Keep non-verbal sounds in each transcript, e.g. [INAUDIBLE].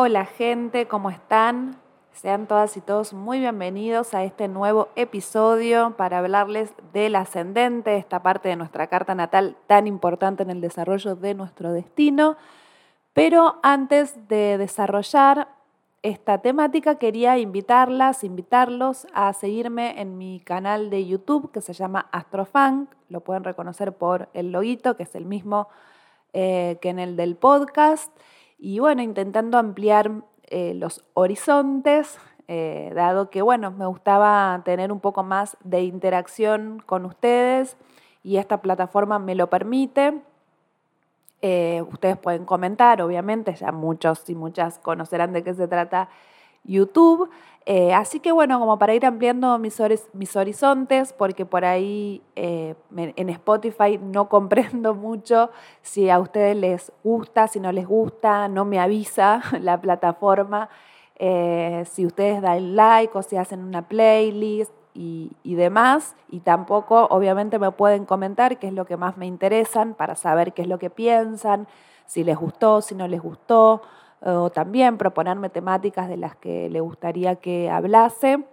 Hola gente, ¿cómo están? Sean todas y todos muy bienvenidos a este nuevo episodio para hablarles del ascendente, esta parte de nuestra carta natal tan importante en el desarrollo de nuestro destino. Pero antes de desarrollar esta temática quería invitarlas, invitarlos a seguirme en mi canal de YouTube que se llama Astrofunk. Lo pueden reconocer por el loguito, que es el mismo eh, que en el del podcast y bueno, intentando ampliar eh, los horizontes, eh, dado que bueno, me gustaba tener un poco más de interacción con ustedes y esta plataforma me lo permite. Eh, ustedes pueden comentar, obviamente, ya muchos y muchas conocerán de qué se trata YouTube. Eh, así que bueno, como para ir ampliando mis, mis horizontes, porque por ahí eh, en Spotify no [LAUGHS] comprendo mucho si a ustedes les gusta, si no les gusta, no me avisa [LAUGHS] la plataforma, eh, si ustedes dan like o si hacen una playlist y, y, demás. Y tampoco, obviamente, me pueden comentar qué es lo que más me interesan para saber qué es lo que piensan, si les gustó, si no les gustó o también proponerme temáticas de las que le gustaría que hablase.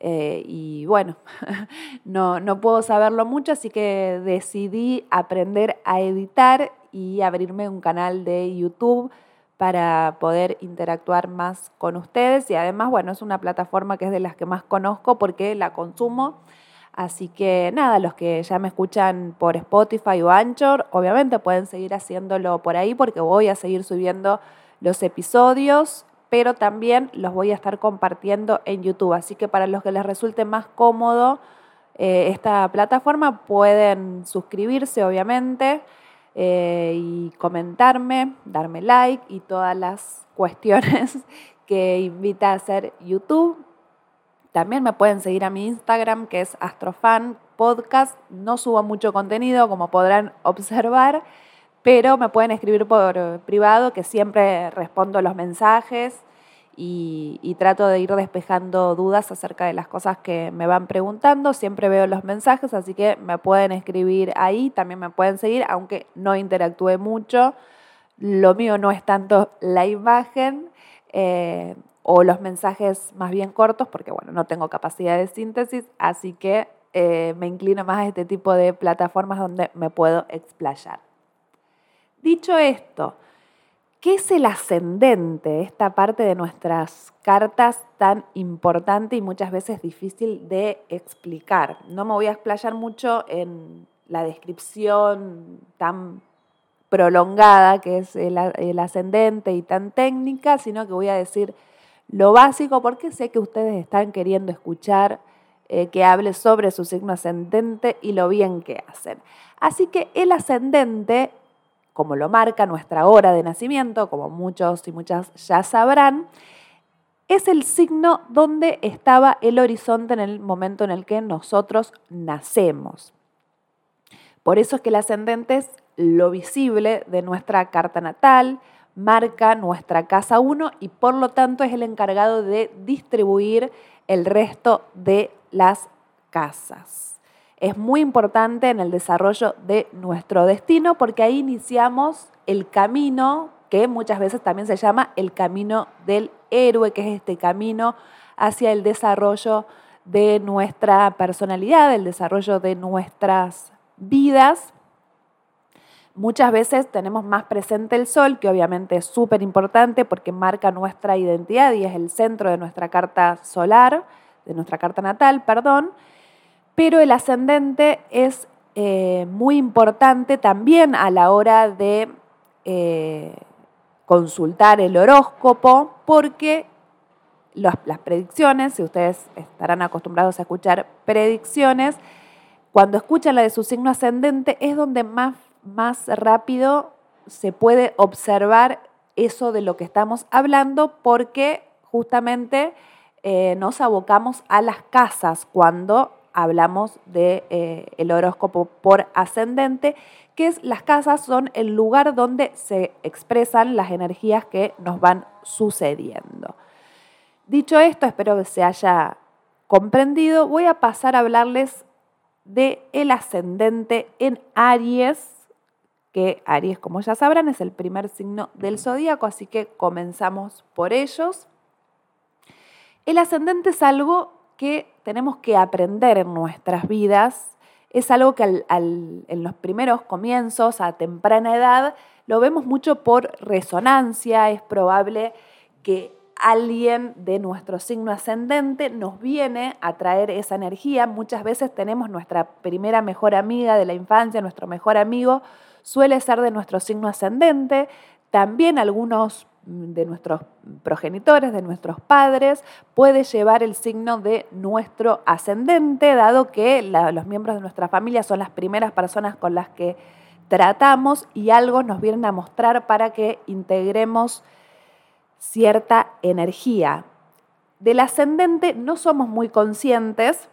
Eh, y bueno, [LAUGHS] no, no puedo saberlo mucho, así que decidí aprender a editar y abrirme un canal de YouTube para poder interactuar más con ustedes. Y además, bueno, es una plataforma que es de las que más conozco porque la consumo. Así que nada, los que ya me escuchan por Spotify o Anchor, obviamente pueden seguir haciéndolo por ahí porque voy a seguir subiendo los episodios, pero también los voy a estar compartiendo en YouTube. Así que para los que les resulte más cómodo eh, esta plataforma, pueden suscribirse, obviamente, eh, y comentarme, darme like y todas las [LAUGHS] cuestiones que invita a hacer YouTube. También me pueden seguir a mi Instagram, que es Astrofan Podcast. No subo mucho contenido, como podrán observar pero me pueden escribir por privado, que siempre respondo los mensajes y, trato de ir despejando dudas acerca de las cosas que me van preguntando. Siempre veo los mensajes, así que me pueden escribir ahí, también me pueden seguir, aunque no interactúe mucho. Lo mío no es tanto la imagen eh, o los mensajes más bien cortos, porque bueno, no tengo capacidad de síntesis, así que eh, me inclino más a este tipo de plataformas donde me puedo explayar. Dicho esto, ¿qué es el ascendente? Esta parte de nuestras cartas tan importante y muchas veces difícil de explicar. No me voy a explayar mucho en la descripción tan prolongada que es el, ascendente y tan técnica, sino que voy a decir lo básico porque sé que ustedes están queriendo escuchar eh, que hable sobre su signo ascendente y lo bien que hacen. Así que el ascendente como lo marca nuestra hora de nacimiento, como muchos y muchas ya sabrán, es el signo donde estaba el horizonte en el momento en el que nosotros nacemos. Por eso es que el ascendente es lo visible de nuestra carta natal, marca nuestra casa 1 y por lo tanto es el encargado de distribuir el resto de las casas es muy importante en el desarrollo de nuestro destino porque ahí iniciamos el camino que muchas veces también se llama el camino del héroe, que es este camino hacia el desarrollo de nuestra personalidad, el desarrollo de nuestras vidas. Muchas veces tenemos más presente el sol, que obviamente es súper importante porque marca nuestra identidad y es el centro de nuestra carta solar, de nuestra carta natal, perdón pero el ascendente es eh, muy importante también a la hora de eh, consultar el horóscopo, porque las, predicciones, si ustedes estarán acostumbrados a escuchar predicciones, cuando escuchan la de su signo ascendente es donde más, más rápido se puede observar eso de lo que estamos hablando, porque justamente eh, nos abocamos a las casas cuando hablamos del de, eh, horóscopo por ascendente, que es las casas son el lugar donde se expresan las energías que nos van sucediendo. Dicho esto, espero que se haya comprendido, voy a pasar a hablarles de el ascendente en Aries, que Aries, como ya sabrán, es el primer signo del zodíaco, así que comenzamos por ellos. El ascendente es algo que tenemos que aprender en nuestras vidas, es algo que en los primeros comienzos, a temprana edad, lo vemos mucho por resonancia, es probable que alguien de nuestro signo ascendente nos viene a traer esa energía. Muchas veces tenemos nuestra primera mejor amiga de la infancia, nuestro mejor amigo, suele ser de nuestro signo ascendente. También algunos de nuestros progenitores, de nuestros padres, puede llevar el signo de nuestro ascendente, dado que los miembros de nuestra familia son las primeras personas con las que tratamos y algo nos vienen a mostrar para que integremos cierta energía. Del ascendente no somos muy conscientes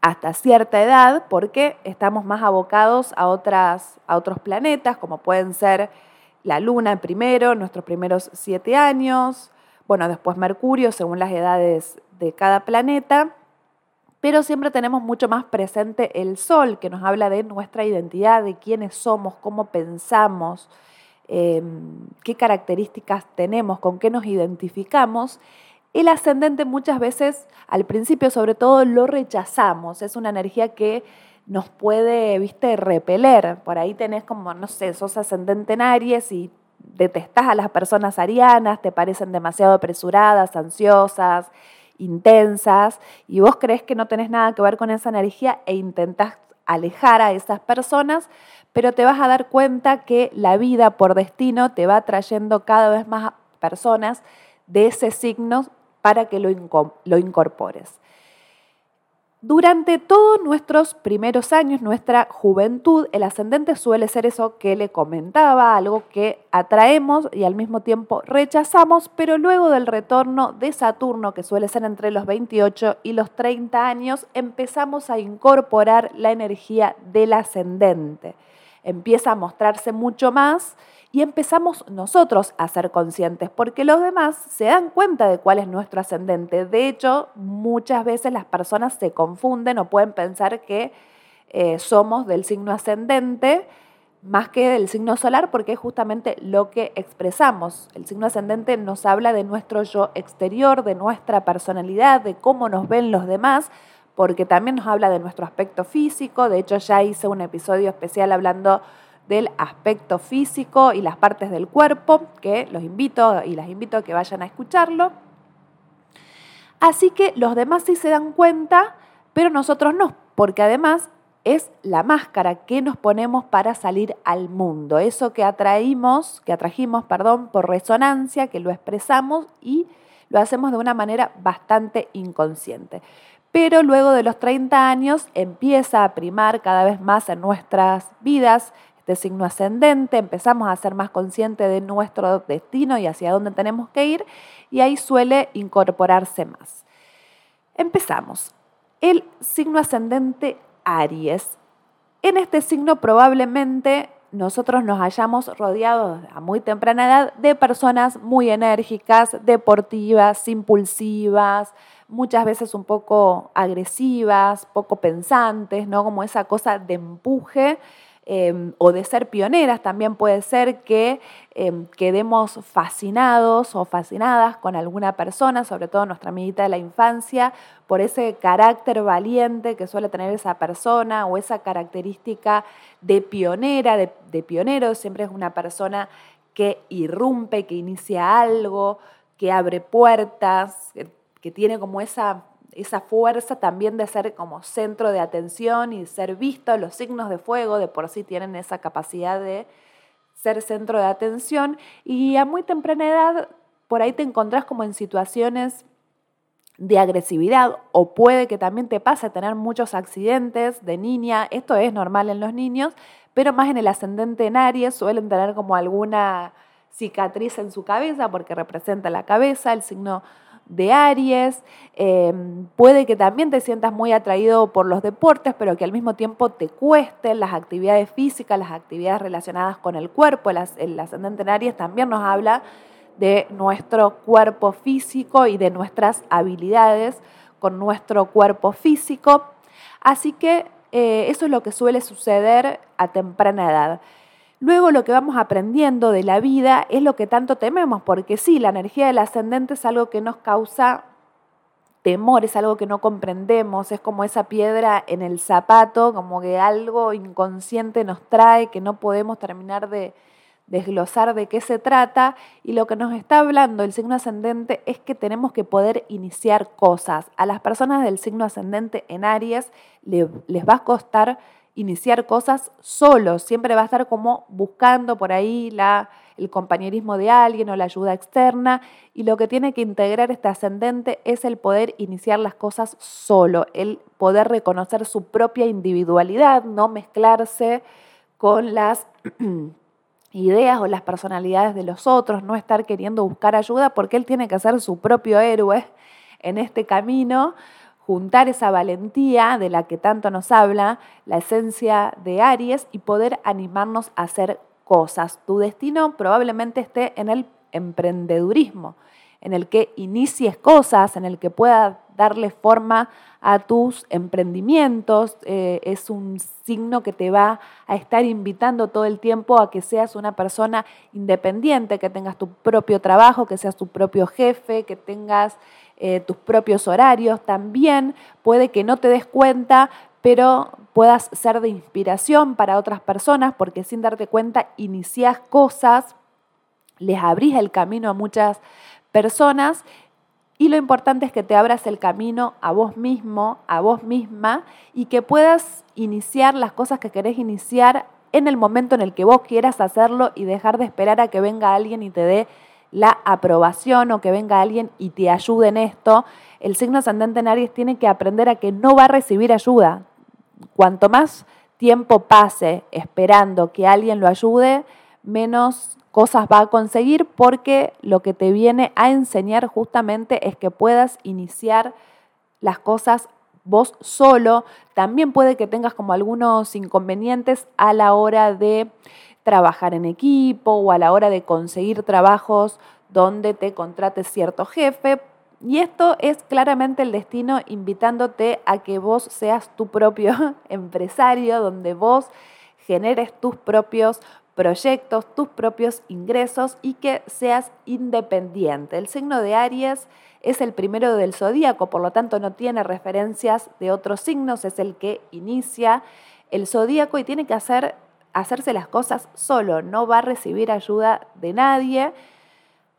hasta cierta edad porque estamos más abocados a, otras, a otros planetas, como pueden ser la Luna primero, nuestros primeros siete años, bueno, después Mercurio, según las edades de cada planeta, pero siempre tenemos mucho más presente el Sol, que nos habla de nuestra identidad, de quiénes somos, cómo pensamos, Em, qué características tenemos, con qué nos identificamos, el ascendente muchas veces, al principio sobre todo, lo rechazamos. Es una energía que nos puede, viste, repeler. Por ahí tenés como, no sé, sos ascendente en Aries y detestás a las personas arianas, te parecen demasiado apresuradas, ansiosas, intensas, y vos crees que no tenés nada que ver con esa energía e intentás alejar a esas personas, pero te vas a dar cuenta que la vida por destino te va trayendo cada vez más personas de ese signo para que lo, lo incorpores. Durante todos nuestros primeros años, nuestra juventud, el ascendente suele ser eso que le comentaba, algo que atraemos y al mismo tiempo rechazamos, pero luego del retorno de Saturno, que suele ser entre los 28 y los 30 años, empezamos a incorporar la energía del ascendente. Empieza a mostrarse mucho más y empezamos nosotros a ser conscientes, porque los demás se dan cuenta de cuál es nuestro ascendente. De hecho, muchas veces las personas se confunden o pueden pensar que eh, somos del signo ascendente más que del signo solar, porque es justamente lo que expresamos. El signo ascendente nos habla de nuestro yo exterior, de nuestra personalidad, de cómo nos ven los demás, porque también nos habla de nuestro aspecto físico. De hecho, ya hice un episodio especial hablando del aspecto físico y las partes del cuerpo, que los invito y las invito a que vayan a escucharlo. Así que los demás sí se dan cuenta, pero nosotros no, porque además es la máscara que nos ponemos para salir al mundo, eso que atraímos, que atrajimos, perdón, por resonancia, que lo expresamos y lo hacemos de una manera bastante inconsciente pero luego de los 30 años empieza a primar cada vez más en nuestras vidas este signo ascendente, empezamos a ser más conscientes de nuestro destino y hacia dónde tenemos que ir, y ahí suele incorporarse más. Empezamos. El signo ascendente Aries. En este signo probablemente nosotros nos hayamos rodeado a muy temprana edad de personas muy enérgicas, deportivas, impulsivas, muchas veces un poco agresivas, poco pensantes, ¿no? Como esa cosa de empuje. Em, o de ser pioneras, también puede ser que em, quedemos fascinados o fascinadas con alguna persona, sobre todo nuestra amiguita de la infancia, por ese carácter valiente que suele tener esa persona o esa característica de pionera, de, de pionero, siempre es una persona que irrumpe, que inicia algo, que abre puertas, que tiene como esa, esa fuerza también de ser como centro de atención y ser visto. Los signos de fuego de por sí tienen esa capacidad de ser centro de atención y a muy temprana edad por ahí te encontrás como en situaciones de agresividad o puede que también te pase tener muchos accidentes de niña, esto es normal en los niños, pero más en el ascendente en Aries suelen tener como alguna cicatriz en su cabeza porque representa la cabeza, el signo de Aries, em, puede que también te sientas muy atraído por los deportes, pero que al mismo tiempo te cuesten las actividades físicas, las actividades relacionadas con el cuerpo. El, ascendente en Aries también nos habla de nuestro cuerpo físico y de nuestras habilidades con nuestro cuerpo físico. Así que eh, eso es lo que suele suceder a temprana edad. Luego lo que vamos aprendiendo de la vida es lo que tanto tememos, porque sí, la energía del ascendente es algo que nos causa temor, es algo que no comprendemos, es como esa piedra en el zapato, como que algo inconsciente nos trae, que no podemos terminar de desglosar de qué se trata. Y lo que nos está hablando el signo ascendente es que tenemos que poder iniciar cosas. A las personas del signo ascendente en Aries les va a costar iniciar cosas solos, siempre va a estar como buscando por ahí la el compañerismo de alguien o la ayuda externa y lo que tiene que integrar este ascendente es el poder iniciar las cosas solo, el poder reconocer su propia individualidad, no mezclarse con las [CLEARS THROAT] ideas o las personalidades de los otros, no estar queriendo buscar ayuda porque él tiene que ser su propio héroe en este camino juntar esa valentía de la que tanto nos habla la esencia de Aries y poder animarnos a hacer cosas. Tu destino probablemente esté en el emprendedurismo, en el que inicies cosas, en el que puedas darle forma a tus emprendimientos. Eh, es un signo que te va a estar invitando todo el tiempo a que seas una persona independiente, que tengas tu propio trabajo, que seas tu propio jefe, que tengas eh, tus propios horarios. También puede que no te des cuenta, pero puedas ser de inspiración para otras personas, porque sin darte cuenta inicias cosas, les abrís el camino a muchas personas y lo importante es que te abras el camino a vos mismo, a vos misma y que puedas iniciar las cosas que querés iniciar en el momento en el que vos quieras hacerlo y dejar de esperar a que venga alguien y te dé la aprobación o que venga alguien y te ayude en esto. El signo ascendente en Aries tiene que aprender a que no va a recibir ayuda cuanto más tiempo pase esperando que alguien lo ayude, menos cosas va a conseguir porque lo que te viene a enseñar justamente es que puedas iniciar las cosas vos solo. También puede que tengas como algunos inconvenientes a la hora de trabajar en equipo o a la hora de conseguir trabajos donde te contrate cierto jefe, y esto es claramente el destino invitándote a que vos seas tu propio [LAUGHS] empresario, donde vos generes tus propios proyectos, tus propios ingresos y que seas independiente. El signo de Aries es el primero del zodíaco, por lo tanto no tiene referencias de otros signos, es el que inicia el zodíaco y tiene que hacer, hacerse las cosas solo, no va a recibir ayuda de nadie.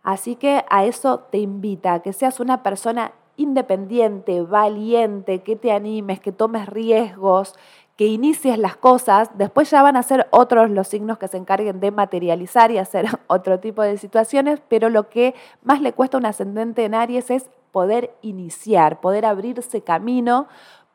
Así que a eso te invita, que seas una persona independiente, valiente, que te animes, que tomes riesgos, que inicies las cosas, después ya van a ser otros los signos que se encarguen de materializar y hacer [LAUGHS] otro tipo de situaciones, pero lo que más le cuesta a un ascendente en Aries es poder iniciar, poder abrirse camino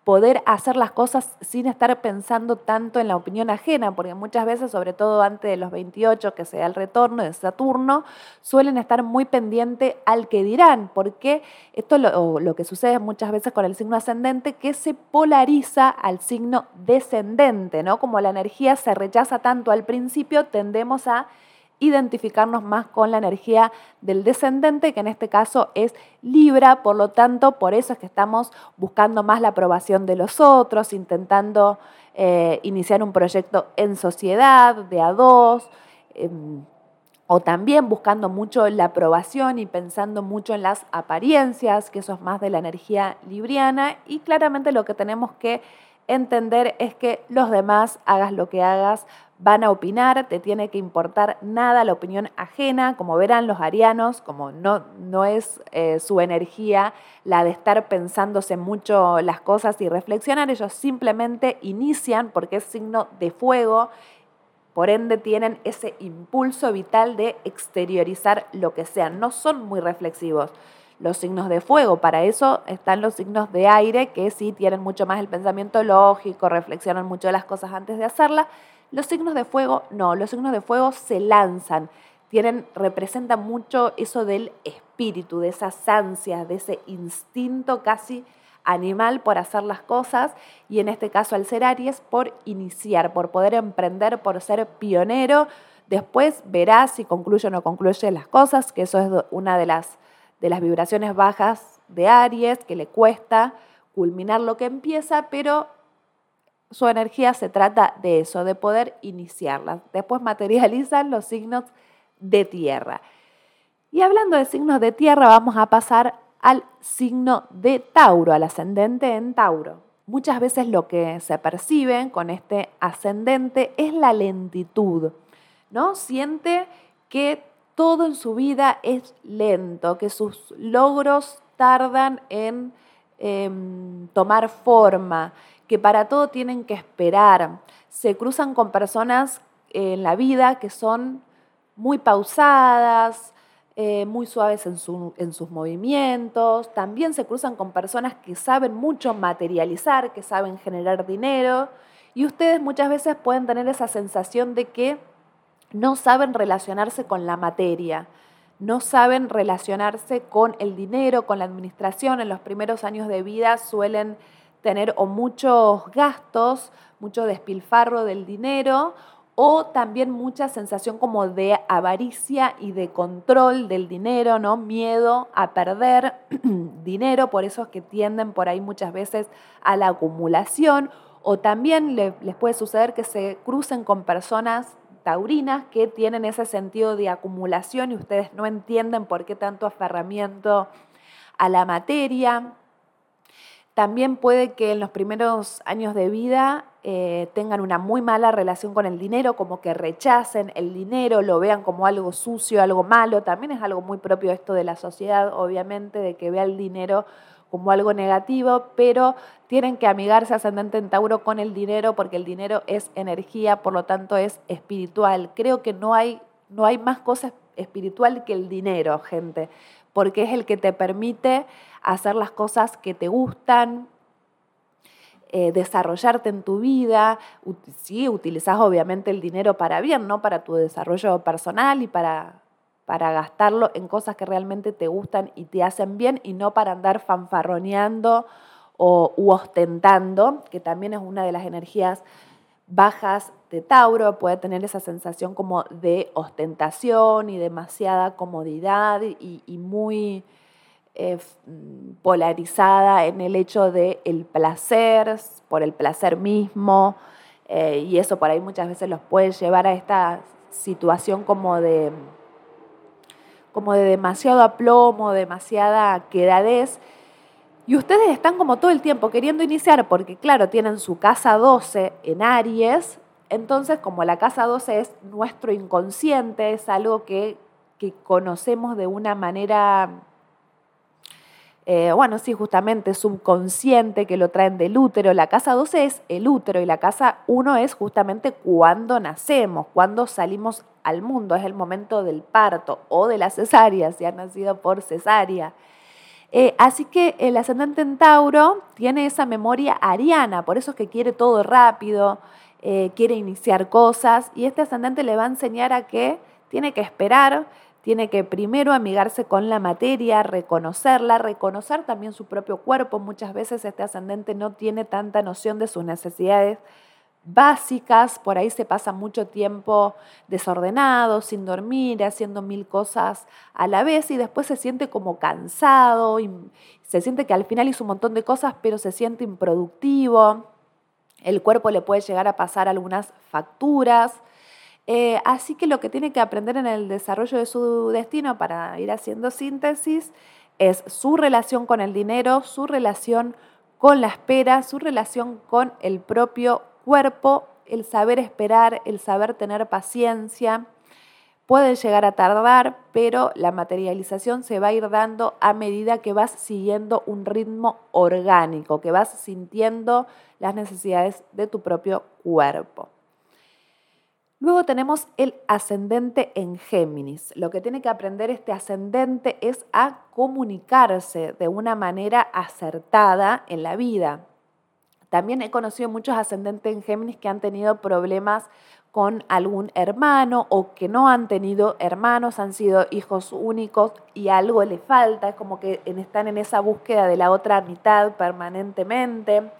poder hacer las cosas sin estar pensando tanto en la opinión ajena, porque muchas veces, sobre todo antes de los 28, que sea el retorno de Saturno, suelen estar muy pendientes al que dirán, porque esto lo, lo que sucede muchas veces con el signo ascendente, que se polariza al signo descendente, ¿no? Como la energía se rechaza tanto al principio, tendemos a identificarnos más con la energía del descendente, que en este caso es Libra, por lo tanto, por eso es que estamos buscando más la aprobación de los otros, intentando eh, iniciar un proyecto en sociedad, de a dos, em, o también buscando mucho la aprobación y pensando mucho en las apariencias, que eso es más de la energía libriana, y claramente lo que tenemos que entender es que los demás, hagas lo que hagas, van a opinar, te tiene que importar nada la opinión ajena, como verán los arianos, como no, no es eh, su energía la de estar pensándose mucho las cosas y reflexionar, ellos simplemente inician porque es signo de fuego, por ende tienen ese impulso vital de exteriorizar lo que sean, no son muy reflexivos los signos de fuego. Para eso están los signos de aire, que sí tienen mucho más el pensamiento lógico, reflexionan mucho las cosas antes de hacerlas. Los signos de fuego no, los signos de fuego se lanzan, tienen, representan mucho eso del espíritu, de esas ansias, de ese instinto casi animal por hacer las cosas y en este caso al ser Aries por iniciar, por poder emprender, por ser pionero. Después verás si concluye o no concluye las cosas, que eso es una de las, de las vibraciones bajas de Aries, que le cuesta culminar lo que empieza, pero su energía se trata de eso, de poder iniciarla. Después materializan los signos de tierra. Y hablando de signos de tierra, vamos a pasar al signo de Tauro, al ascendente en Tauro. Muchas veces lo que se percibe con este ascendente es la lentitud, ¿no? Siente que todo en su vida es lento, que sus logros tardan en em, tomar forma, que para todo tienen que esperar. Se cruzan con personas en la vida que son muy pausadas, eh, muy suaves en, sus movimientos. También se cruzan con personas que saben mucho materializar, que saben generar dinero. Y ustedes muchas veces pueden tener esa sensación de que no saben relacionarse con la materia, no saben relacionarse con el dinero, con la administración. En los primeros años de vida suelen tener o muchos gastos, mucho despilfarro del dinero o también mucha sensación como de avaricia y de control del dinero, ¿no? Miedo a perder [CLEARS THROAT] dinero, por eso es que tienden por ahí muchas veces a la acumulación o también les puede suceder que se crucen con personas que tienen ese sentido de acumulación y ustedes no entienden por qué tanto aferramiento a la materia. También puede que en los primeros años de vida eh, tengan una muy mala relación con el dinero, como que rechacen el dinero, lo vean como algo sucio, algo malo. También es algo muy propio esto de la sociedad, obviamente, de que vea el dinero como algo negativo, pero tienen que amigarse ascendente en Tauro con el dinero porque el dinero es energía, por lo tanto es espiritual. Creo que no hay, no hay más cosa espiritual que el dinero, gente, porque es el que te permite hacer las cosas que te gustan, eh, desarrollarte en tu vida. Sí, utilizas obviamente el dinero para bien, ¿no? Para tu desarrollo personal y para, para gastarlo en cosas que realmente te gustan y te hacen bien y no para andar fanfarroneando o u ostentando, que también es una de las energías bajas de Tauro, puede tener esa sensación como de ostentación y demasiada comodidad y muy eh, polarizada en el hecho de el placer, por el placer mismo, eh, y eso por ahí muchas veces los puede llevar a esta situación como de, como de demasiado aplomo, demasiada quedadez. Y ustedes están como todo el tiempo queriendo iniciar porque, claro, tienen su casa 12 en Aries. Entonces, como la casa 12 es nuestro inconsciente, es algo que, que conocemos de una manera eh, bueno, sí, justamente subconsciente que lo traen del útero. La casa 12 es el útero y la casa 1 es justamente cuando nacemos, cuando salimos al mundo, es el momento del parto o de la cesárea, si ha nacido por cesárea. Eh, así que el ascendente en Tauro tiene esa memoria ariana, por eso es que quiere todo rápido, eh, quiere iniciar cosas y este ascendente le va a enseñar a que tiene que esperar, tiene que primero amigarse con la materia, reconocerla, reconocer también su propio cuerpo. Muchas veces este ascendente no tiene tanta noción de sus necesidades básicas, por ahí se pasa mucho tiempo desordenado, sin dormir, haciendo mil cosas a la vez y después se siente como cansado se siente que al final hizo un montón de cosas pero se siente improductivo. El cuerpo le puede llegar a pasar algunas facturas eh, así que lo que tiene que aprender en el desarrollo de su destino para ir haciendo síntesis es su relación con el dinero, su relación con la espera, su relación con el propio cuerpo, el saber esperar, el saber tener paciencia. Puede llegar a tardar, pero la materialización se va a ir dando a medida que vas siguiendo un ritmo orgánico, que vas sintiendo las necesidades de tu propio cuerpo. Luego tenemos el ascendente en Géminis. Lo que tiene que aprender este ascendente es a comunicarse de una manera acertada en la vida. También he conocido muchos ascendentes en Géminis que han tenido problemas con algún hermano o que no han tenido hermanos, han sido hijos únicos y algo le falta, es como que están en esa búsqueda de la otra mitad permanentemente.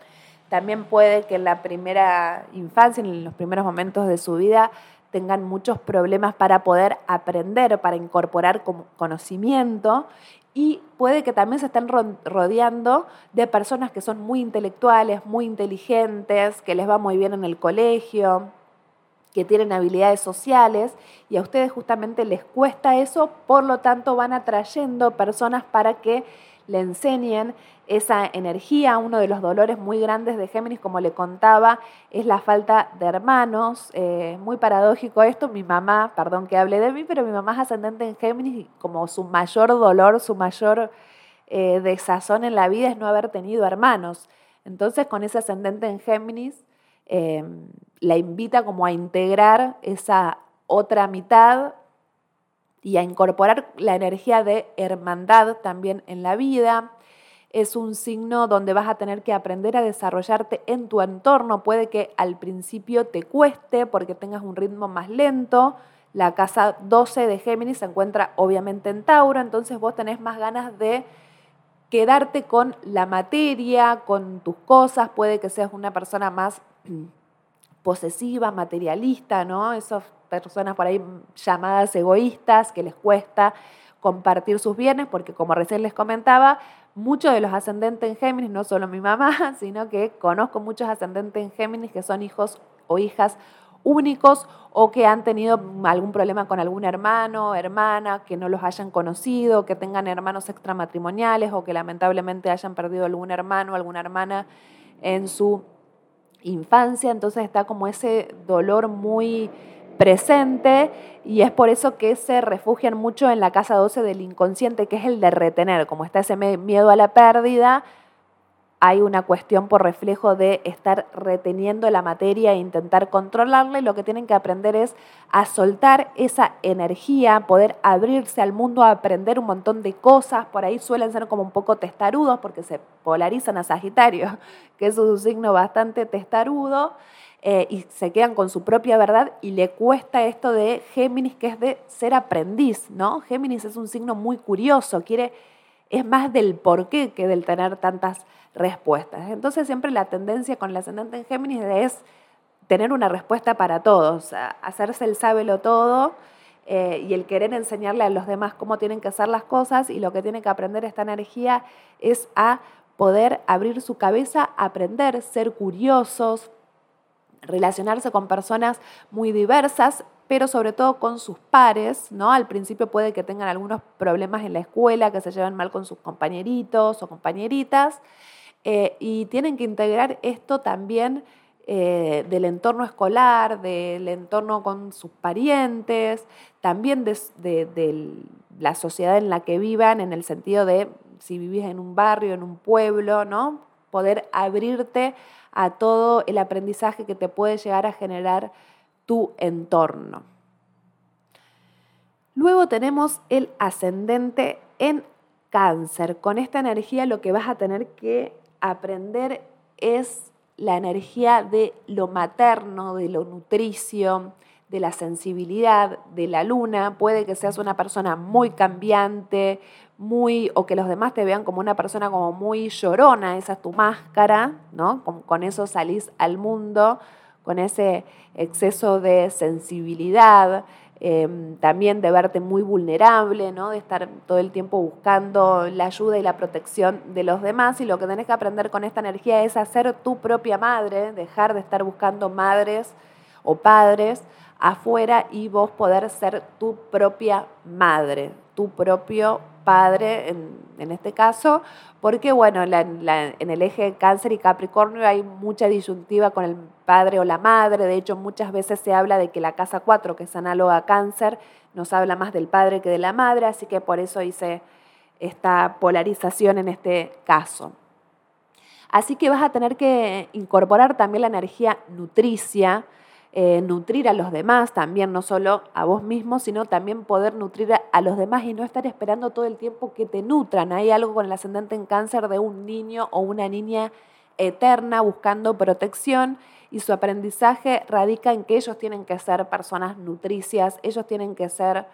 También puede que en la primera infancia, en los primeros momentos de su vida, tengan muchos problemas para poder aprender, para incorporar conocimiento. y puede que también se estén rodeando de personas que son muy intelectuales, muy inteligentes, que les va muy bien en el colegio, que tienen habilidades sociales y a ustedes justamente les cuesta eso, por lo tanto van atrayendo personas para que le enseñen esa energía. Uno de los dolores muy grandes de Géminis, como le contaba, es la falta de hermanos. Eh, muy paradójico esto. Mi mamá, perdón que hable de mí, pero mi mamá es ascendente en Géminis y como su mayor dolor, su mayor eh, desazón en la vida es no haber tenido hermanos. Entonces, con ese ascendente en Géminis, eh, la invita como a integrar esa otra mitad y a incorporar la energía de hermandad también en la vida. Es un signo donde vas a tener que aprender a desarrollarte en tu entorno. Puede que al principio te cueste porque tengas un ritmo más lento. La casa 12 de Géminis se encuentra obviamente en Tauro, entonces vos tenés más ganas de quedarte con la materia, con tus cosas. Puede que seas una persona más posesiva, materialista, ¿no? Esas personas por ahí llamadas egoístas que les cuesta compartir sus bienes, porque como recién les comentaba, muchos de los ascendentes en Géminis, no solo mi mamá, [LAUGHS] sino que conozco muchos ascendentes en Géminis que son hijos o hijas únicos o que han tenido algún problema con algún hermano, hermana, que no los hayan conocido, que tengan hermanos extramatrimoniales o que lamentablemente hayan perdido algún hermano o alguna hermana en su infancia, entonces está como ese dolor muy presente y es por eso que se refugian mucho en la casa 12 del inconsciente, que es el de retener, como está ese miedo a la pérdida, hay una cuestión por reflejo de estar reteniendo la materia e intentar controlarla y lo que tienen que aprender es a soltar esa energía, poder abrirse al mundo, aprender un montón de cosas, por ahí suelen ser como un poco testarudos porque se polarizan a Sagitario, [LAUGHS] que es un signo bastante testarudo. Eh, y se quedan con su propia verdad y le cuesta esto de Géminis, que es de ser aprendiz, ¿no? Géminis es un signo muy curioso, quiere, es más del por qué que del tener tantas respuestas. Entonces siempre la tendencia con el ascendente en Géminis es tener una respuesta para todos, hacerse el sábelo todo eh, y el querer enseñarle a los demás cómo tienen que hacer las cosas y lo que tiene que aprender esta energía es a poder abrir su cabeza, aprender, ser curiosos, relacionarse con personas muy diversas, pero sobre todo con sus pares, ¿no? Al principio puede que tengan algunos problemas en la escuela, que se llevan mal con sus compañeritos o compañeritas, eh, y tienen que integrar esto también eh, del entorno escolar, del entorno con sus parientes, también de, la sociedad en la que vivan, en el sentido de si vivís en un barrio, en un pueblo, ¿no? Poder abrirte a todo el aprendizaje que te puede llegar a generar tu entorno. Luego tenemos el ascendente en cáncer. Con esta energía lo que vas a tener que aprender es la energía de lo materno, de lo nutricio, de la sensibilidad de la luna. Puede que seas una persona muy cambiante, muy, o que los demás te vean como una persona como muy llorona, esa es tu máscara, ¿no? Con, eso salís al mundo, con ese exceso de sensibilidad, Em, también de verte muy vulnerable, ¿no? de estar todo el tiempo buscando la ayuda y la protección de los demás. Y lo que tenés que aprender con esta energía es hacer tu propia madre, dejar de estar buscando madres o padres afuera y vos poder ser tu propia madre, tu propio padre en, este caso, porque bueno, en el eje cáncer y capricornio hay mucha disyuntiva con el padre o la madre, de hecho muchas veces se habla de que la casa 4, que es análoga a cáncer, nos habla más del padre que de la madre, así que por eso hice esta polarización en este caso. Así que vas a tener que incorporar también la energía nutricia, eh, nutrir a los demás también, no solo a vos mismo, sino también poder nutrir a, los demás y no estar esperando todo el tiempo que te nutran. Hay algo con el ascendente en cáncer de un niño o una niña eterna buscando protección y su aprendizaje radica en que ellos tienen que ser personas nutricias, ellos tienen que ser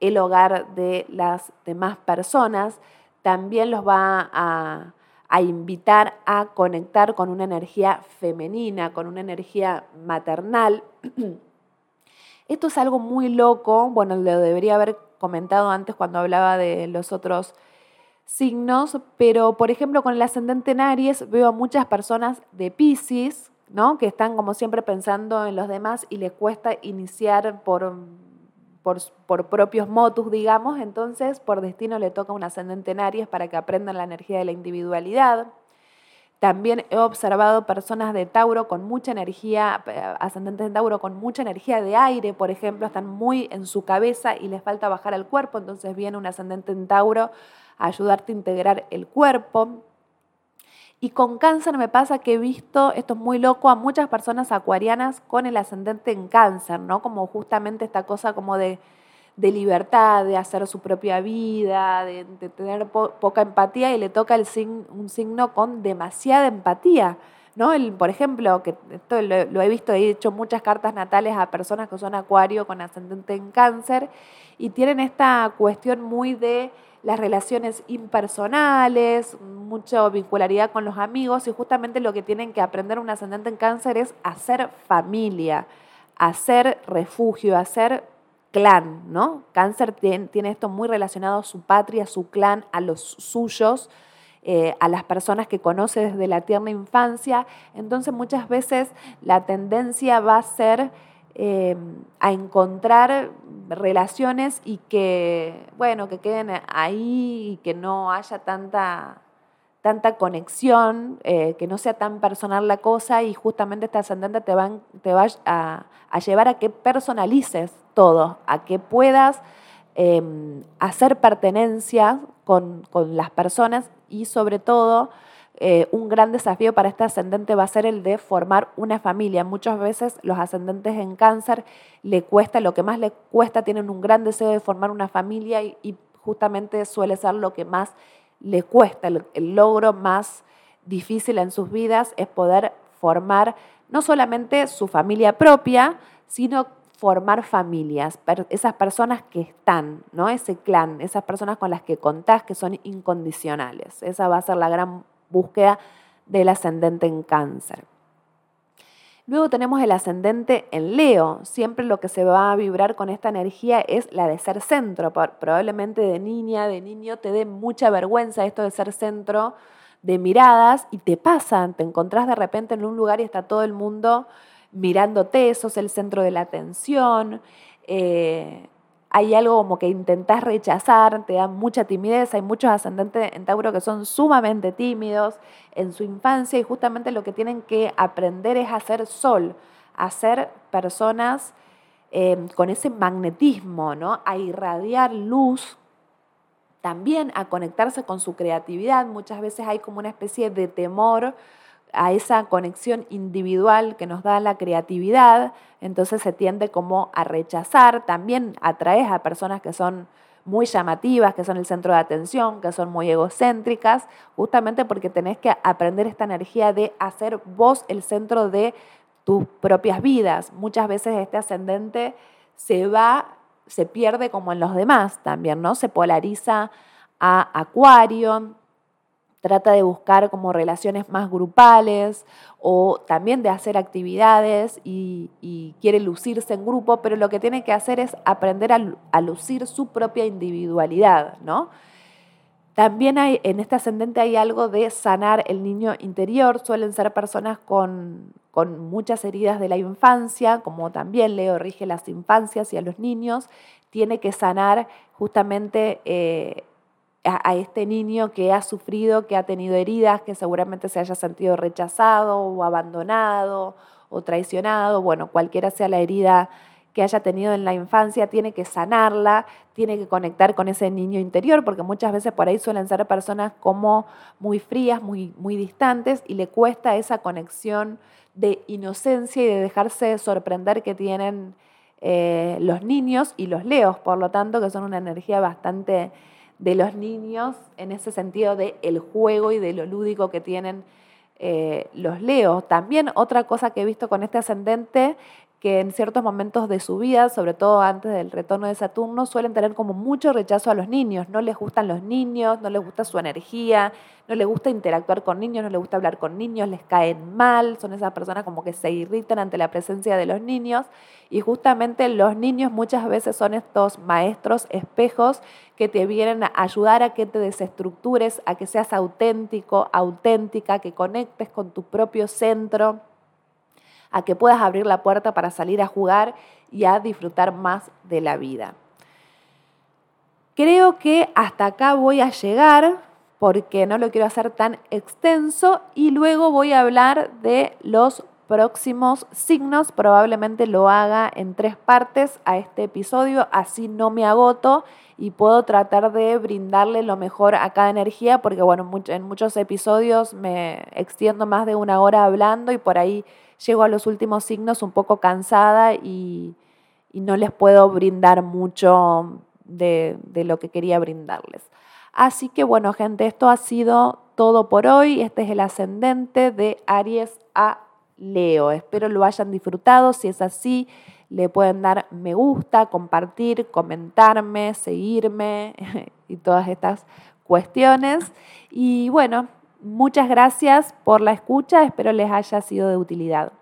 el hogar de las demás personas. También los va a a invitar a conectar con una energía femenina, con una energía maternal. [CLEARS THROAT] Esto es algo muy loco, bueno, lo debería haber comentado antes cuando hablaba de los otros signos, pero por ejemplo con el ascendente en Aries veo a muchas personas de Pisces, ¿no? Que están como siempre pensando en los demás y les cuesta iniciar por, por, por, propios motus, digamos, entonces por destino le toca un ascendente en Aries para que aprendan la energía de la individualidad. También he observado personas de Tauro con mucha energía, eh, ascendentes de Tauro con mucha energía de aire, por ejemplo, están muy en su cabeza y les falta bajar al cuerpo, entonces viene un ascendente en Tauro a ayudarte a integrar el cuerpo. Y con cáncer me pasa que he visto, esto es muy loco, a muchas personas acuarianas con el ascendente en cáncer, ¿no? Como justamente esta cosa como de de libertad, de hacer su propia vida, de, tener poca empatía y le toca el un signo con demasiada empatía. ¿no? Por ejemplo, que esto lo, he visto, he hecho muchas cartas natales a personas que son acuario con ascendente en cáncer y tienen esta cuestión muy de las relaciones impersonales, mucha vincularidad con los amigos y justamente lo que tienen que aprender un ascendente en cáncer es hacer familia, hacer refugio, hacer clan, ¿no? Cáncer tiene, esto muy relacionado a su patria, a su clan, a los suyos, eh, a las personas que conoce desde la tierna infancia. Entonces muchas veces la tendencia va a ser eh, a encontrar relaciones y que, bueno, que queden ahí y que no haya tanta tanta conexión, eh, que no sea tan personal la cosa y justamente este ascendente te va, te va a, llevar a que personalices todo, a que puedas em, hacer pertenencia con, las personas y sobre todo eh, un gran desafío para este ascendente va a ser el de formar una familia. Muchas veces los ascendentes en cáncer le cuesta, lo que más le cuesta, tienen un gran deseo de formar una familia y justamente suele ser lo que más le cuesta, el, logro más difícil en sus vidas es poder formar no solamente su familia propia, sino formar familias, esas personas que están, ¿no? Ese clan, esas personas con las que contás que son incondicionales. Esa va a ser la gran búsqueda del ascendente en cáncer. Luego tenemos el ascendente en Leo. Siempre lo que se va a vibrar con esta energía es la de ser centro. Probablemente de niña, de niño, te dé mucha vergüenza esto de ser centro de miradas y te pasan. Te encontrás de repente en un lugar y está todo el mundo mirándote, sos el centro de la atención. Eh, hay algo como que intentás rechazar, te da mucha timidez, hay muchos ascendentes en Tauro que son sumamente tímidos en su infancia y justamente lo que tienen que aprender es hacer sol, a ser personas eh, con ese magnetismo, ¿no? a irradiar luz, también a conectarse con su creatividad. Muchas veces hay como una especie de temor a esa conexión individual que nos da la creatividad, entonces se tiende como a rechazar, también atraes a personas que son muy llamativas, que son el centro de atención, que son muy egocéntricas, justamente porque tenés que aprender esta energía de hacer vos el centro de tus propias vidas. Muchas veces este ascendente se va, se pierde como en los demás también, ¿no? Se polariza a Acuario, trata de buscar como relaciones más grupales o también de hacer actividades y, quiere lucirse en grupo, pero lo que tiene que hacer es aprender a, lucir su propia individualidad, ¿no? También en este ascendente hay algo de sanar el niño interior, suelen ser personas con, muchas heridas de la infancia, como también Leo rige las infancias y a los niños, tiene que sanar justamente eh, a, este niño que ha sufrido, que ha tenido heridas, que seguramente se haya sentido rechazado o abandonado o traicionado, bueno, cualquiera sea la herida que haya tenido en la infancia, tiene que sanarla, tiene que conectar con ese niño interior, porque muchas veces por ahí suelen ser personas como muy frías, muy, muy distantes, y le cuesta esa conexión de inocencia y de dejarse sorprender que tienen eh, los niños y los leos, por lo tanto, que son una energía bastante de los niños en ese sentido de el juego y de lo lúdico que tienen eh, los leos. También otra cosa que he visto con este ascendente que en ciertos momentos de su vida, sobre todo antes del retorno de Saturno, suelen tener como mucho rechazo a los niños. No les gustan los niños, no les gusta su energía, no les gusta interactuar con niños, no les gusta hablar con niños, les caen mal, son esas personas como que se irritan ante la presencia de los niños. Y justamente los niños muchas veces son estos maestros espejos que te vienen a ayudar a que te desestructures, a que seas auténtico, auténtica, que conectes con tu propio centro a que puedas abrir la puerta para salir a jugar y a disfrutar más de la vida. Creo que hasta acá voy a llegar porque no lo quiero hacer tan extenso y luego voy a hablar de los próximos signos. Probablemente lo haga en tres partes a este episodio, así no me agoto y puedo tratar de brindarle lo mejor a cada energía porque bueno, en muchos episodios me extiendo más de una hora hablando y por ahí llego a los últimos signos un poco cansada y, no les puedo brindar mucho de, de lo que quería brindarles. Así que bueno, gente, esto ha sido todo por hoy. Este es el ascendente de Aries a Leo. Espero lo hayan disfrutado. Si es así, le pueden dar me gusta, compartir, comentarme, seguirme [LAUGHS] y todas estas cuestiones. Y bueno, Muchas gracias por la escucha, espero les haya sido de utilidad.